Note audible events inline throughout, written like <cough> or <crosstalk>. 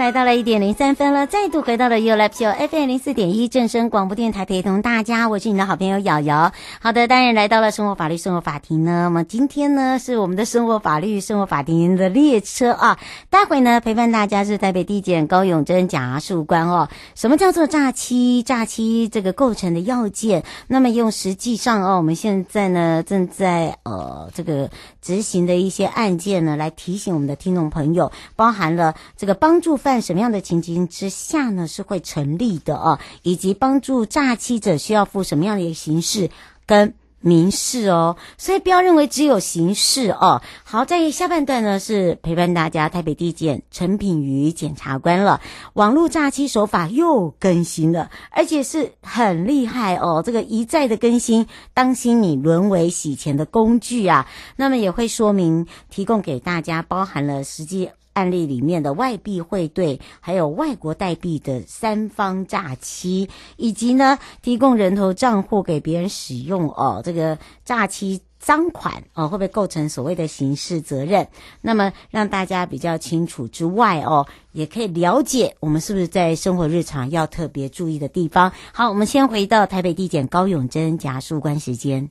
来到了一点零三分了，再度回到了 You Live Show FM 零四点一正声广播电台，陪同大家，我是你的好朋友瑶瑶。好的，当然来到了生活法律生活法庭呢。那么今天呢，是我们的生活法律生活法庭的列车啊。待会呢，陪伴大家是台北地检高永珍检察官哦。什么叫做诈欺？诈欺这个构成的要件。那么用实际上哦，我们现在呢正在呃这个执行的一些案件呢，来提醒我们的听众朋友，包含了这个帮助。犯犯什么样的情形之下呢，是会成立的哦，以及帮助诈欺者需要负什么样的一个刑事跟民事哦，所以不要认为只有刑事哦。好，在下半段呢是陪伴大家台北地检陈品瑜检察官了。网络诈欺手法又更新了，而且是很厉害哦，这个一再的更新，当心你沦为洗钱的工具啊。那么也会说明提供给大家，包含了实际。案例里面的外币汇兑，还有外国代币的三方诈欺，以及呢提供人头账户给别人使用哦，这个诈欺赃款哦，会不会构成所谓的刑事责任？那么让大家比较清楚之外哦，也可以了解我们是不是在生活日常要特别注意的地方。好，我们先回到台北地检高永珍检察官时间。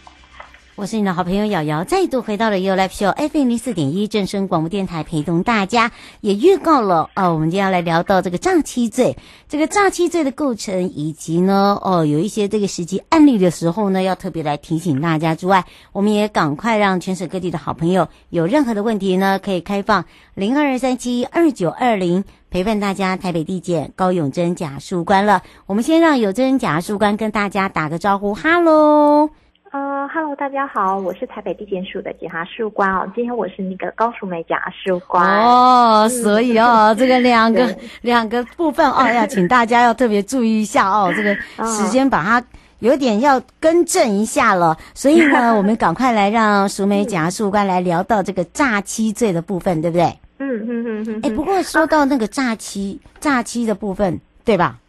我是你的好朋友瑶瑶，再度回到了 You Live Show FM 零四点一正声广播电台，陪同大家。也预告了哦，我们今天要来聊到这个诈欺罪，这个诈欺罪的构成，以及呢，哦，有一些这个实际案例的时候呢，要特别来提醒大家之外，我们也赶快让全省各地的好朋友有任何的问题呢，可以开放零二三七二九二零。陪伴大家，台北地检高永珍检察事务官了。我们先让永珍检察事务官跟大家打个招呼，哈喽。呃，哈喽，大家好，我是台北地检署的检察事务官哦。今天我是那个高淑梅检察事务官哦，所以哦，<laughs> 这个两个两个部分哦，要请大家要特别注意一下哦。这个 <laughs> 时间把它有点要更正一下了，所以呢，<laughs> 我们赶快来让淑美检察事务官来聊到这个诈欺罪的部分，对不对？嗯嗯嗯嗯，哎，不过说到那个诈欺，诈欺的部分，对吧？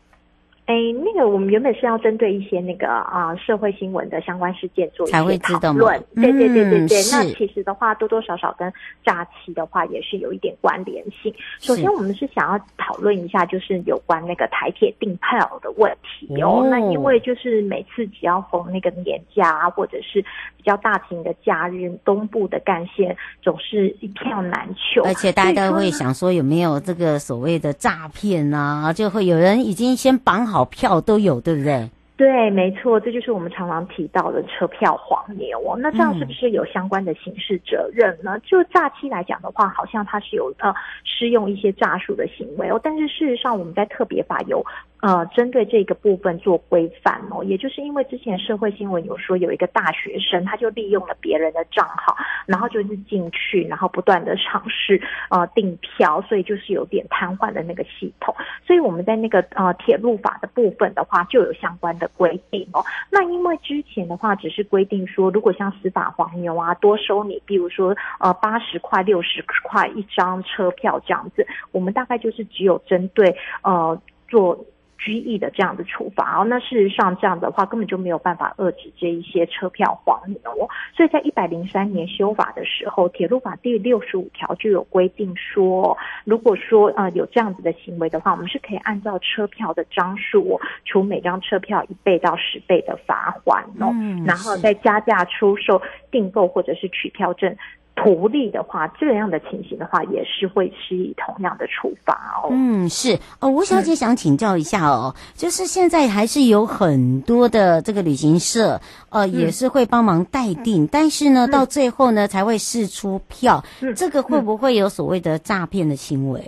哎，那个我们原本是要针对一些那个啊社会新闻的相关事件做一些讨论，对对对对对。那其实的话，多多少少跟诈欺的话也是有一点关联性。首先，我们是想要讨论一下，就是有关那个台铁订票的问题哦。那因为就是每次只要逢那个年假啊，或者是比较大型的假日，东部的干线总是一票难求，而且大家都会想说有没有这个所谓的诈骗啊，就会有人已经先绑好。好票都有，对不对？对，没错，这就是我们常常提到的车票黄牛哦。那这样是不是有相关的刑事责任呢？嗯、就诈欺来讲的话，好像它是有呃适用一些诈术的行为哦。但是事实上，我们在特别法有呃针对这个部分做规范哦。也就是因为之前社会新闻有说有一个大学生，他就利用了别人的账号，然后就是进去，然后不断的尝试呃订票，所以就是有点瘫痪的那个系统。所以我们在那个呃铁路法的部分的话，就有相关的。规定哦，那因为之前的话只是规定说，如果像司法黄牛啊，多收你，比如说呃八十块、六十块一张车票这样子，我们大概就是只有针对呃做。拘役的这样的处罚。哦，那事实上这样的话根本就没有办法遏制这一些车票黄牛哦，所以在一百零三年修法的时候，铁路法第六十五条就有规定说，如果说呃有这样子的行为的话，我们是可以按照车票的张数，除每张车票一倍到十倍的罚款哦，嗯、然后再加价出售、订购或者是取票证。图利的话，这样的情形的话，也是会施以同样的处罚哦。嗯，是哦，吴小姐想请教一下哦，嗯、就是现在还是有很多的这个旅行社，呃，嗯、也是会帮忙代订，嗯、但是呢，嗯、到最后呢才会释出票，嗯、这个会不会有所谓的诈骗的行为？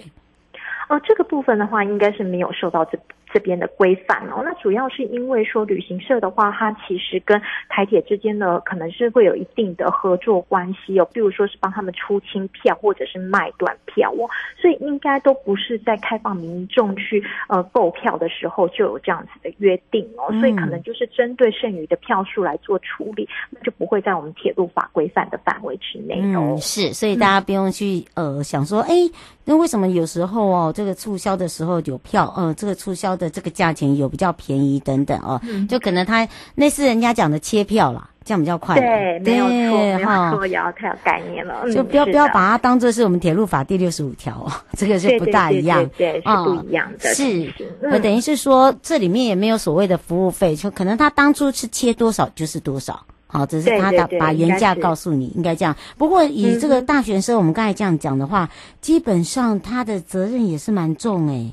哦、呃，这个部分的话，应该是没有受到这。这边的规范哦，那主要是因为说旅行社的话，它其实跟台铁之间呢，可能是会有一定的合作关系哦，比如说是帮他们出清票或者是卖断票哦，所以应该都不是在开放民众去呃购票的时候就有这样子的约定哦，所以可能就是针对剩余的票数来做处理，那就不会在我们铁路法规范的范围之内哦。嗯，是，所以大家不用去呃想说，哎，那为什么有时候哦这个促销的时候有票，呃，这个促销的。这个价钱有比较便宜等等哦，嗯、就可能他那是人家讲的切票啦，这样比较快。对，对没有错，没有错，也要太有概念了。就不要不要把它当做是我们铁路法第六十五条哦，<laughs> 这个是不大一样，对，对，对，是不一样的。哦、是，等于是说这里面也没有所谓的服务费，就可能他当初是切多少就是多少，好，只是他的把原价告诉你，应该这样。不过以这个大学生，我们刚才这样讲的话，嗯、基本上他的责任也是蛮重诶。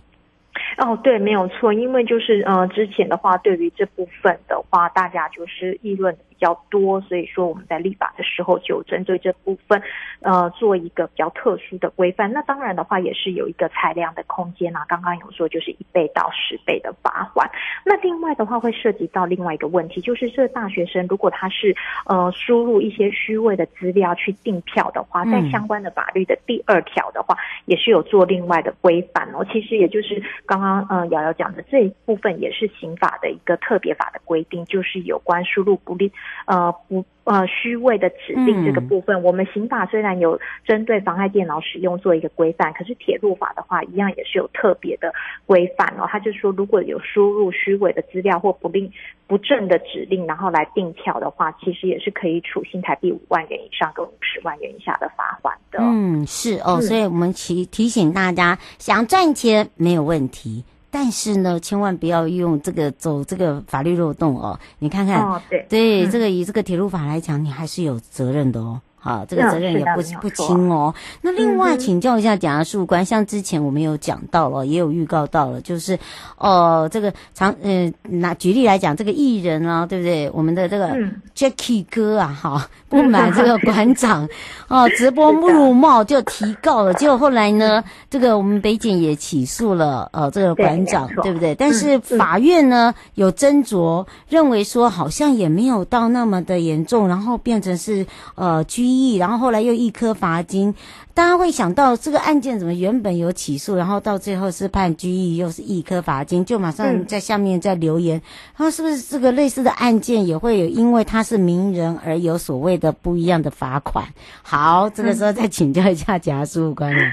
哦，对，没有错，因为就是呃，之前的话，对于这部分的话，大家就是议论。比较多，所以说我们在立法的时候就针对这部分，呃，做一个比较特殊的规范。那当然的话，也是有一个裁量的空间啊。刚刚有说就是一倍到十倍的罚锾。那另外的话，会涉及到另外一个问题，就是这大学生如果他是呃输入一些虚伪的资料去订票的话，在相关的法律的第二条的话，也是有做另外的规范哦。其实也就是刚刚呃瑶瑶讲的这一部分，也是刑法的一个特别法的规定，就是有关输入不利。呃，不，呃，虚伪的指令这个部分，嗯、我们刑法虽然有针对妨碍电脑使用做一个规范，可是铁路法的话，一样也是有特别的规范哦。他就说，如果有输入虚伪的资料或不令不正的指令，然后来订票的话，其实也是可以处新台币五万元以上跟五十万元以下的罚款的。嗯，是哦，嗯、所以我们提提醒大家，想赚钱没有问题。但是呢，千万不要用这个走这个法律漏洞哦。你看看，哦、对，对，嗯、这个以这个铁路法来讲，你还是有责任的哦。好，这个责任也不不轻哦。那另外请教一下检察事官，像之前我们有讲到了，也有预告到了，就是哦，这个长呃拿举例来讲，这个艺人啊，对不对？我们的这个 Jacky 哥啊，哈，不满这个馆长 <laughs> 哦直播辱骂就提告了，结果后来呢，这个我们北检也起诉了呃这个馆长，对不对？但是法院呢有斟酌，认为说好像也没有到那么的严重，然后变成是呃拘。然后后来又一颗罚金，大家会想到这个案件怎么原本有起诉，然后到最后是判拘役，又是一颗罚金，就马上在下面在留言，他、嗯、是不是这个类似的案件也会有因为他是名人而有所谓的不一样的罚款？好，这个时候再请教一下检察事务官了。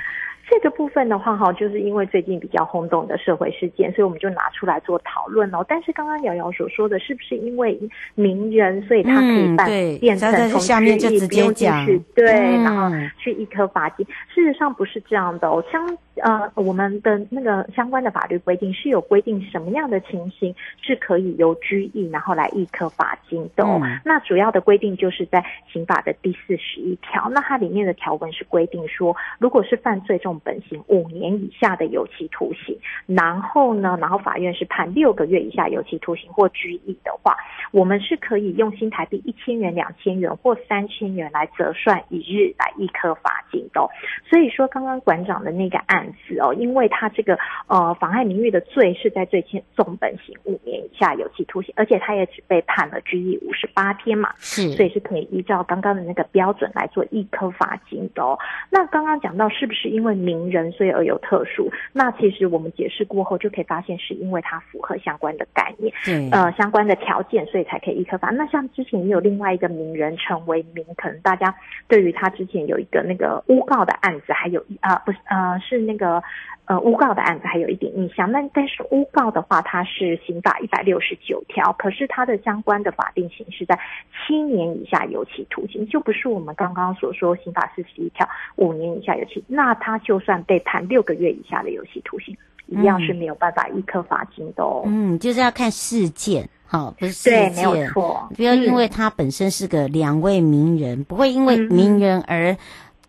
这个部分的话，哈，就是因为最近比较轰动的社会事件，所以我们就拿出来做讨论哦。但是刚刚瑶瑶所说的是不是因为名人，所以他可以办变成从下面就直接讲，对，然后去一颗罚金？事实上不是这样的哦。相呃，我们的那个相关的法律规定是有规定什么样的情形是可以由拘役然后来一颗罚金的。哦。嗯、那主要的规定就是在刑法的第四十一条，那它里面的条文是规定说，如果是犯罪重本刑五年以下的有期徒刑，然后呢，然后法院是判六个月以下有期徒刑或拘役的话，我们是可以用新台币一千元、两千元或三千元来折算一日来一颗罚金的。哦。所以说，刚刚馆长的那个案子哦，因为他这个呃妨碍名誉的罪是在最轻重本刑五年以下有期徒刑，而且他也只被判了拘役五十八天嘛，是，所以是可以依照刚刚的那个标准来做一颗罚金的哦。那刚刚讲到是不是因为名人所以而有特殊？那其实我们解释过后就可以发现，是因为它符合相关的概念，对，呃，相关的条件，所以才可以一科发。那像之前也有另外一个名人成为名，可能大家对于他之前有一个那个诬告的案子，还有啊、呃，不是呃，是那个。呃，诬告的案子还有一点印象，那但是诬告的话，它是刑法一百六十九条，可是它的相关的法定刑是在七年以下有期徒刑，就不是我们刚刚所说刑法四十一条五年以下有期，那他就算被判六个月以下的有期徒刑，嗯、一样是没有办法一颗罚金的哦。嗯，就是要看事件，好，不是事件，对，没有错，不要因为他本身是个两位名人，嗯、不会因为名人而。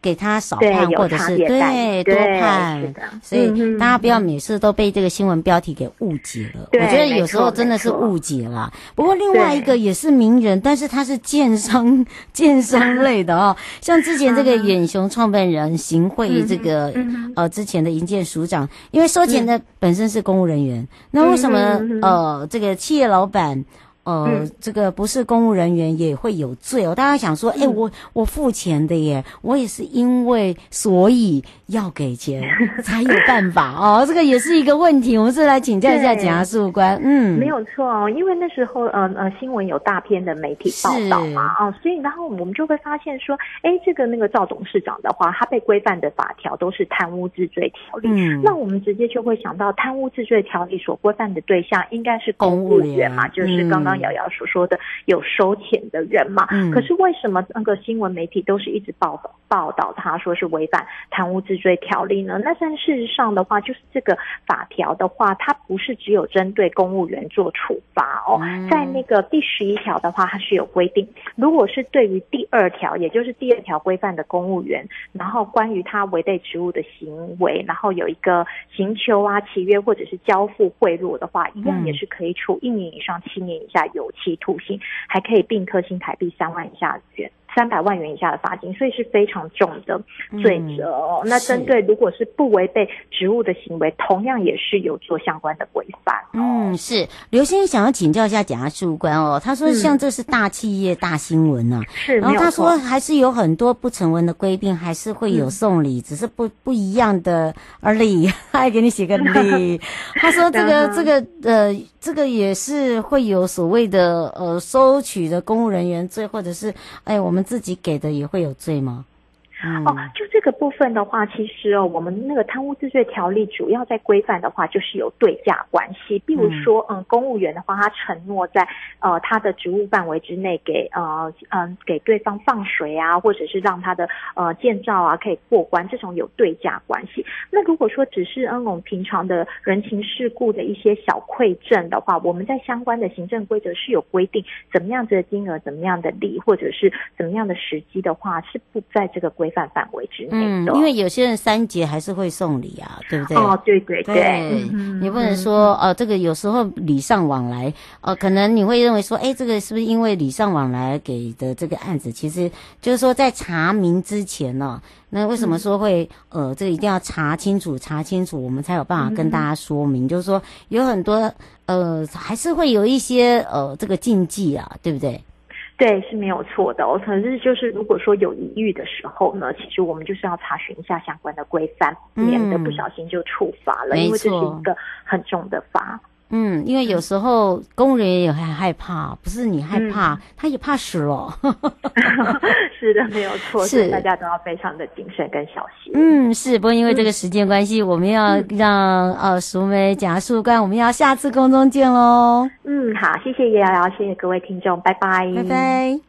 给他少判，或者是对多判，所以大家不要每次都被这个新闻标题给误解了。我觉得有时候真的是误解了。不过另外一个也是名人，但是他是建商建商类的哦，<laughs> 像之前这个远雄创办人行贿这个呃之前的营建署长，因为收钱的本身是公务人员，那为什么呃这个企业老板？呃，嗯、这个不是公务人员也会有罪哦。大家想说，哎、欸，我我付钱的耶，我也是因为所以要给钱 <laughs> 才有办法哦。这个也是一个问题，我们是来请教一下检察事务官。嗯，没有错哦，因为那时候呃呃新闻有大片的媒体报道嘛，哦，所以然后我们就会发现说，哎，这个那个赵董事长的话，他被规范的法条都是贪污治罪条例，嗯，那我们直接就会想到贪污治罪条例所规范的对象应该是公务员嘛，就是刚刚。瑶瑶所说的有收钱的人嘛？嗯，可是为什么那个新闻媒体都是一直报道报道他说是违反贪污治罪条例呢？那但事实上的话，就是这个法条的话，它不是只有针对公务员做处罚哦。在那个第十一条的话，它是有规定，如果是对于第二条，也就是第二条规范的公务员，然后关于他违背职务的行为，然后有一个刑求啊、契约或者是交付贿赂的话，一样也是可以处一年以上七年以下。有期徒刑，还可以并科新台币三万以下元。三百万元以下的罚金，所以是非常重的罪责哦。嗯、那针对如果是不违背职务的行为，同样也是有做相关的规范。嗯，是刘先生想要请教一下检察事务官哦。他说，像这是大企业大新闻呢、啊，是、嗯。然后他说，还是有很多不成文的规定，还是会有送礼，嗯、只是不不一样的而已。<laughs> 他还给你写个礼。他说，这个这个呃，这个也是会有所谓的呃收取的公务人员罪，或者是哎我自己给的也会有罪吗？嗯、哦，就这个部分的话，其实哦，我们那个贪污治罪条例主要在规范的话，就是有对价关系。比如说，嗯，公务员的话，他承诺在呃他的职务范围之内给呃嗯、呃、给对方放水啊，或者是让他的呃建造啊可以过关，这种有对价关系。那如果说只是嗯我们平常的人情世故的一些小馈赠的话，我们在相关的行政规则是有规定，怎么样子的金额，怎么样的利，或者是怎么样的时机的话，是不在这个规。规范范围之内，嗯，因为有些人三节还是会送礼啊，对不对？哦，对对对，对嗯、你不能说哦、呃，这个有时候礼尚往来，呃，可能你会认为说，哎，这个是不是因为礼尚往来给的这个案子？其实就是说在查明之前呢、哦，那为什么说会呃，这个一定要查清楚，查清楚，我们才有办法跟大家说明，嗯、就是说有很多呃，还是会有一些呃，这个禁忌啊，对不对？对，是没有错的哦。可是就是如果说有疑虑的时候呢，其实我们就是要查询一下相关的规范，嗯、免得不小心就触罚了，因为这是一个很重的罚。嗯，因为有时候公务员也很害怕，不是你害怕，嗯、他也怕死了。<laughs> 是的，没有错，是大家都要非常的谨慎跟小心。嗯，是，不过因为这个时间关系，嗯、我们要让呃淑美检察事务官，我们要下次空中见喽。嗯，好，谢谢瑶瑶，谢谢各位听众，拜拜，拜拜。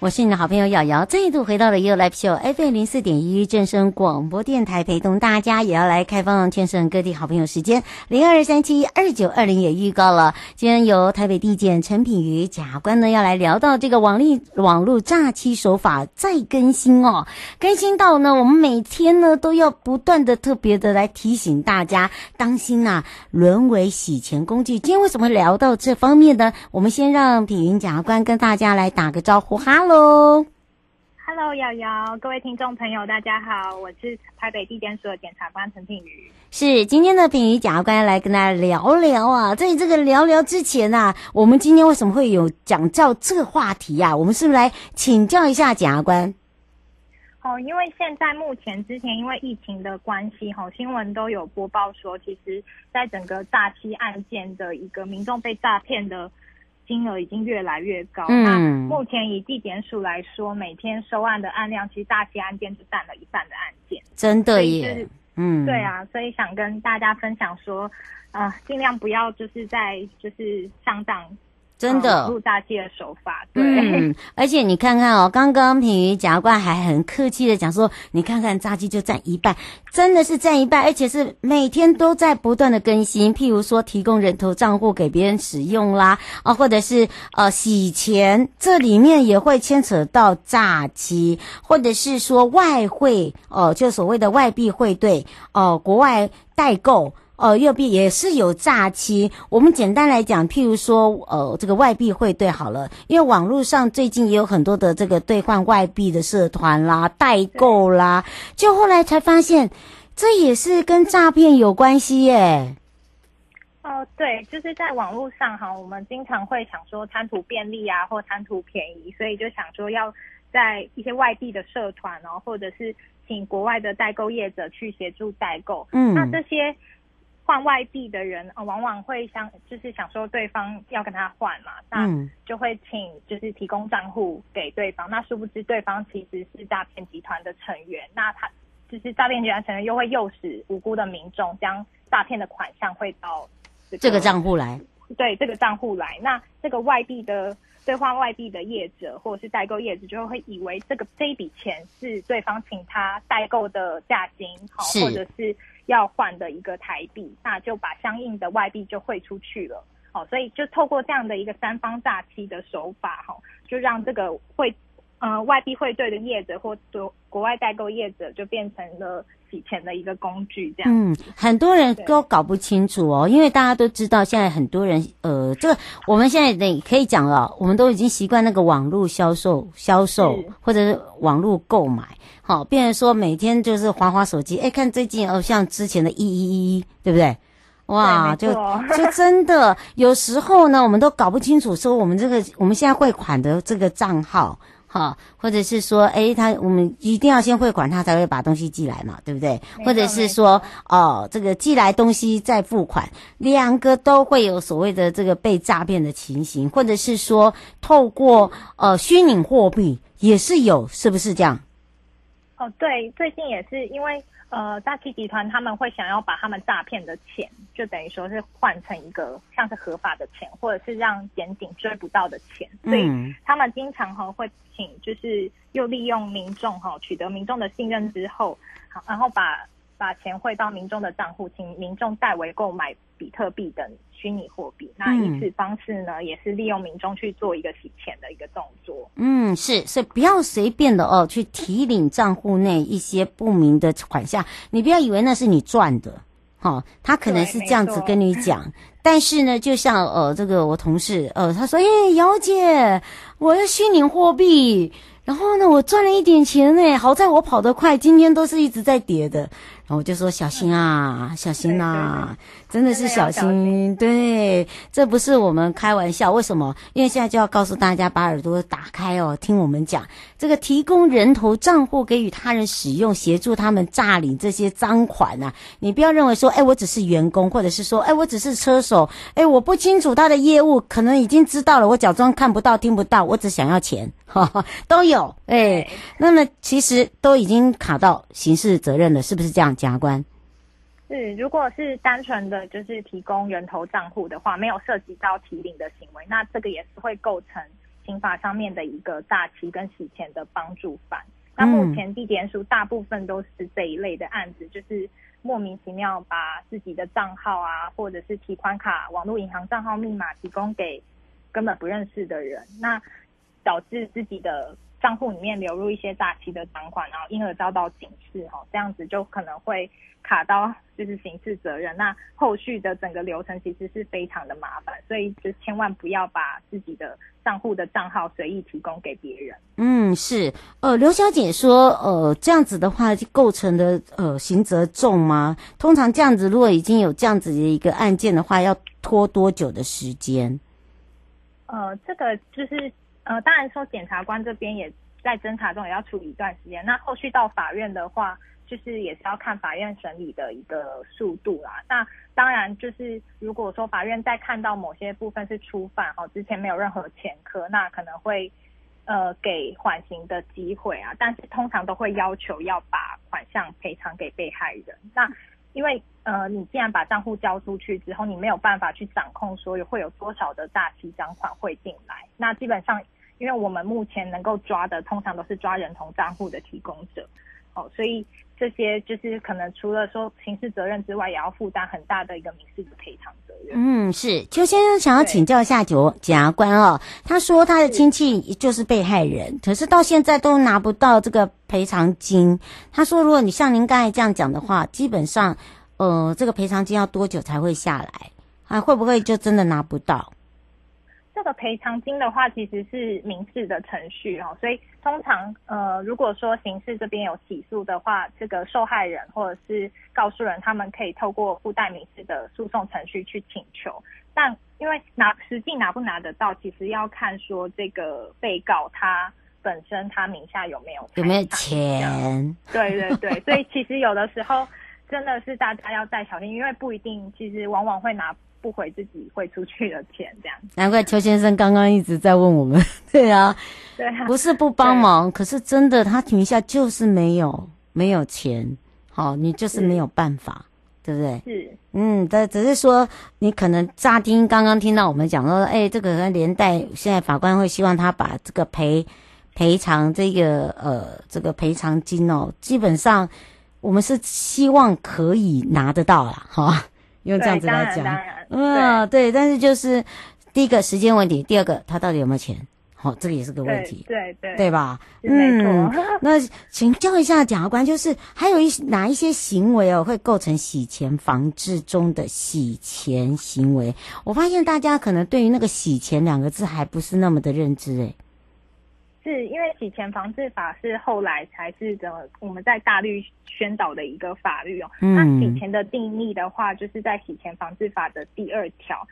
我是你的好朋友瑶瑶，再度回到了 You Live Show FM 零四点一正声广播电台，陪同大家也要来开放全省各地好朋友时间零二三七二九二零也预告了，今天由台北地检陈品瑜检察官呢要来聊到这个网利网络诈欺手法再更新哦，更新到呢我们每天呢都要不断的特别的来提醒大家当心呐、啊，沦为洗钱工具。今天为什么聊到这方面呢？我们先让品妤检察官跟大家来打个招呼，哈。Hello，Hello，瑶瑶，各位听众朋友，大家好，我是台北地检署的检察官陈品瑜。是今天的品瑜检察官来跟大家聊聊啊，在这个聊聊之前啊，我们今天为什么会有讲到这个话题啊？我们是不是来请教一下检察官？哦，因为现在目前之前因为疫情的关系，哈，新闻都有播报说，其实在整个诈欺案件的一个民众被诈骗的。金额已经越来越高。嗯，那目前以地检署来说，每天收案的案量，其实大溪案件就占了一半的案件。真的耶。嗯，对啊，所以想跟大家分享说，啊、呃，尽量不要就是在就是上当。真的，录诈欺的手法，对。嗯，而且你看看哦，刚刚品瑜检察官还很客气的讲说，你看看炸鸡就占一半，真的是占一半，而且是每天都在不断的更新。譬如说，提供人头账户给别人使用啦，啊，或者是呃洗钱，这里面也会牵扯到诈欺，或者是说外汇哦、呃，就所谓的外币汇兑哦、呃，国外代购。哦，右边也是有诈欺。我们简单来讲，譬如说，呃，这个外币汇兑好了，因为网络上最近也有很多的这个兑换外币的社团啦、代购啦，就后来才发现，这也是跟诈骗有关系耶。哦，对，就是在网络上哈，我们经常会想说贪图便利啊，或贪图便宜，所以就想说要在一些外地的社团哦，或者是请国外的代购业者去协助代购。嗯，那这些。换外币的人啊、呃，往往会想，就是想说对方要跟他换嘛，那就会请就是提供账户给对方。那殊不知对方其实是诈骗集团的成员，那他就是诈骗集团成员又会诱使无辜的民众将诈骗的款项汇到这个账户来。对，这个账户来，那这个外币的兑换外币的业者或者是代购业者就会以为这个这一笔钱是对方请他代购的价金，好，或者是。要换的一个台币，那就把相应的外币就汇出去了，哦，所以就透过这样的一个三方诈欺的手法，哈，就让这个汇呃外币汇兑的业者或国国外代购业者就变成了洗钱的一个工具，这样。嗯，很多人都搞不清楚哦，因为大家都知道现在很多人呃，这个我们现在得可以讲了，我们都已经习惯那个网络销售销售或者是网络购买。好，变成说每天就是滑滑手机，哎，看最近哦，像之前的一一一，对不对？哇，就就真的有时候呢，我们都搞不清楚，说我们这个我们现在汇款的这个账号，哈，或者是说，哎，他我们一定要先汇款，他才会把东西寄来嘛，对不对？或者是说，哦，这个寄来东西再付款，两个都会有所谓的这个被诈骗的情形，或者是说，透过呃虚拟货币也是有，是不是这样？哦，对，最近也是因为呃，诈欺集团他们会想要把他们诈骗的钱，就等于说是换成一个像是合法的钱，或者是让检警追不到的钱，所以他们经常哈会请，就是又利用民众哈取得民众的信任之后，好，然后把。把钱汇到民众的账户，请民众代为购买比特币等虚拟货币。那以此方式呢，也是利用民众去做一个洗钱的一个动作。嗯，是，所以不要随便的哦，去提领账户内一些不明的款项。你不要以为那是你赚的，好、哦，他可能是这样子跟你讲。但是呢，就像呃，这个我同事呃，他说，哎，姚姐，我要虚拟货币，然后呢，我赚了一点钱呢，好在我跑得快，今天都是一直在跌的。我就说小心啊，小心呐、啊，真的是小心。对，这不是我们开玩笑。为什么？因为现在就要告诉大家，把耳朵打开哦，听我们讲这个提供人头账户给予他人使用，协助他们诈领这些赃款啊。你不要认为说，哎，我只是员工，或者是说，哎，我只是车手，哎，我不清楚他的业务，可能已经知道了，我假装看不到、听不到，我只想要钱，哈哈，都有。哎，那么其实都已经卡到刑事责任了，是不是这样？检察官，是，如果是单纯的就是提供人头账户的话，没有涉及到提领的行为，那这个也是会构成刑法上面的一个诈欺跟洗钱的帮助犯。那目前地检署大部分都是这一类的案子，就是莫名其妙把自己的账号啊，或者是提款卡、网络银行账号密码提供给根本不认识的人，那导致自己的。账户里面流入一些诈欺的赃款，然后因而遭到警示，哈，这样子就可能会卡到就是刑事责任。那后续的整个流程其实是非常的麻烦，所以就千万不要把自己的账户的账号随意提供给别人。嗯，是。呃，刘小姐说，呃，这样子的话构成的呃刑责重吗？通常这样子，如果已经有这样子的一个案件的话，要拖多久的时间？呃，这个就是。呃，当然说检察官这边也在侦查中，也要处理一段时间。那后续到法院的话，就是也是要看法院审理的一个速度啦。那当然就是如果说法院在看到某些部分是初犯哦，之前没有任何前科，那可能会呃给缓刑的机会啊。但是通常都会要求要把款项赔偿给被害人。那因为呃，你既然把账户交出去之后，你没有办法去掌控说有会有多少的诈欺赃款汇进来。那基本上，因为我们目前能够抓的，通常都是抓人同账户的提供者，哦，所以这些就是可能除了说刑事责任之外，也要负担很大的一个民事的赔偿责任。嗯，是邱先生想要请教一下检检察官哦，他说他的亲戚就是被害人，可是到现在都拿不到这个赔偿金。他说，如果你像您刚才这样讲的话，基本上。呃，这个赔偿金要多久才会下来？啊，会不会就真的拿不到？这个赔偿金的话，其实是民事的程序哦，所以通常呃，如果说刑事这边有起诉的话，这个受害人或者是告诉人，他们可以透过附带民事的诉讼程序去请求。但因为拿实际拿不拿得到，其实要看说这个被告他本身他名下有没有有没有钱？对对对，所以其实有的时候。真的是大家要再小心，因为不一定，其实往往会拿不回自己汇出去的钱，这样。难怪邱先生刚刚一直在问我们，<laughs> 对啊，对啊，不是不帮忙，可是真的他停下就是没有没有钱，好，你就是没有办法，对不对？是，嗯，但只是说你可能乍听刚刚听到我们讲说，哎，这个连带现在法官会希望他把这个赔赔偿这个呃这个赔偿金哦，基本上。我们是希望可以拿得到啦，哈，用这样子来讲，嗯，对，但是就是第一个时间问题，第二个他到底有没有钱，好，这个也是个问题，对对对，对吧？嗯，那请教一下检察官，就是还有一哪一些行为哦，会构成洗钱防治中的洗钱行为？我发现大家可能对于那个洗钱两个字还不是那么的认知，诶。是因为洗钱防治法是后来才是的，我们在大律宣导的一个法律哦。嗯。那洗钱的定义的话，就是在洗钱防治法的第二条。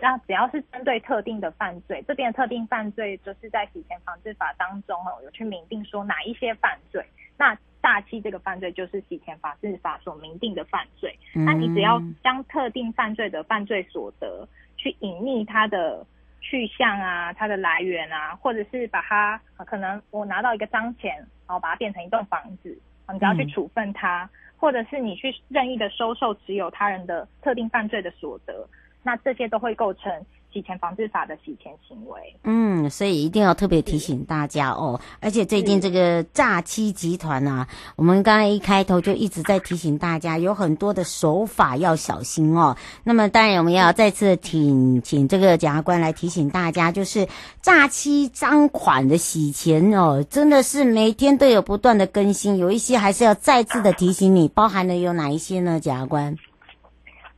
那只要是针对特定的犯罪，这边的特定犯罪就是在洗钱防治法当中哦，有去明定说哪一些犯罪。那诈欺这个犯罪就是洗钱防治法所明定的犯罪。嗯。那你只要将特定犯罪的犯罪所得去隐匿它的。去向啊，它的来源啊，或者是把它可能我拿到一个脏钱，然后把它变成一栋房子，你只要去处分它，嗯，或者是你去任意的收受持有他人的特定犯罪的所得，那这些都会构成。洗钱防治法的洗钱行为，嗯，所以一定要特别提醒大家哦。而且最近这个诈欺集团啊，我们刚才一开头就一直在提醒大家，有很多的手法要小心哦。那么当然我们要再次请请这个检察官来提醒大家，就是诈欺赃款的洗钱哦，真的是每天都有不断的更新，有一些还是要再次的提醒你，包含了有哪一些呢？检察官？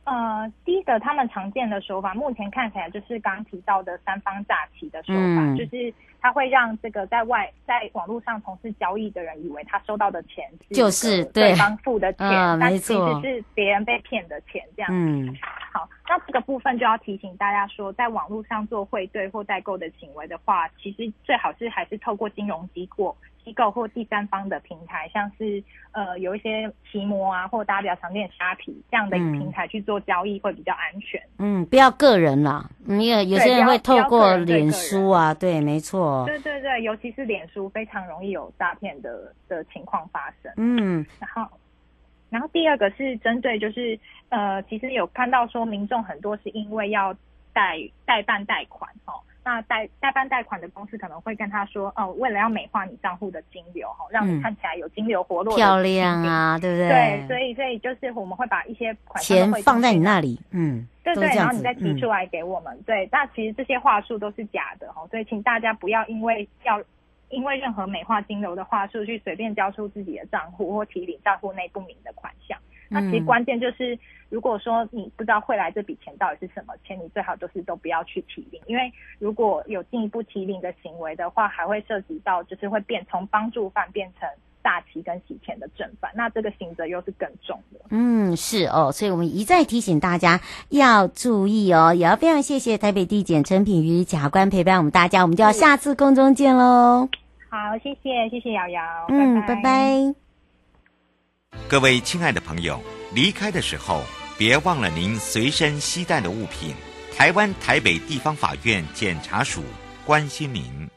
呃，第一个他们常见的手法，目前看起来就是刚提到的三方诈欺的手法，嗯，就是他会让这个在外在网络上从事交易的人以为他收到的钱就是对方付的钱，呃，但其实是别人被骗的钱，这样。嗯，好，那这个部分就要提醒大家说，在网络上做汇兑或代购的行为的话，其实最好是还是透过金融机构。机构或第三方的平台，像是呃有一些奇摩啊，或大家比较常见的虾皮这样的平台去做交易会比较安全。嗯，不要个人啦，因为有些人会透过脸书啊，对，没错。对对对，尤其是脸书非常容易有诈骗的的情况发生。嗯，然后然后第二个是针对就是呃，其实有看到说民众很多是因为要代代办贷款哦。那代代办贷款的公司可能会跟他说，哦，为了要美化你账户的金流哈，让你看起来有金流活络、漂亮啊，对不对？对，所以所以就是我们会把一些款钱放在你那里，嗯，对对，然后你再提出来给我们，嗯、对。那其实这些话术都是假的哈，所以请大家不要因为要因为任何美化金流的话术去随便交出自己的账户或提领账户内不明的款项。那其实关键就是，如果说你不知道汇来这笔钱到底是什么钱，你最好就是都不要去提领，因为如果有进一步提领的行为的话，还会涉及到就是会变从帮助犯变成诈欺跟洗钱的正犯，那这个刑责又是更重的。嗯，是哦，所以我们一再提醒大家要注意哦，也要非常谢谢台北地检陈品瑜检察官陪伴我们大家，我们就要下次空中见喽。好，谢谢谢谢瑶瑶，嗯，拜拜。拜拜各位亲爱的朋友，离开的时候别忘了您随身携带的物品。台湾台北地方法院检察署关心您。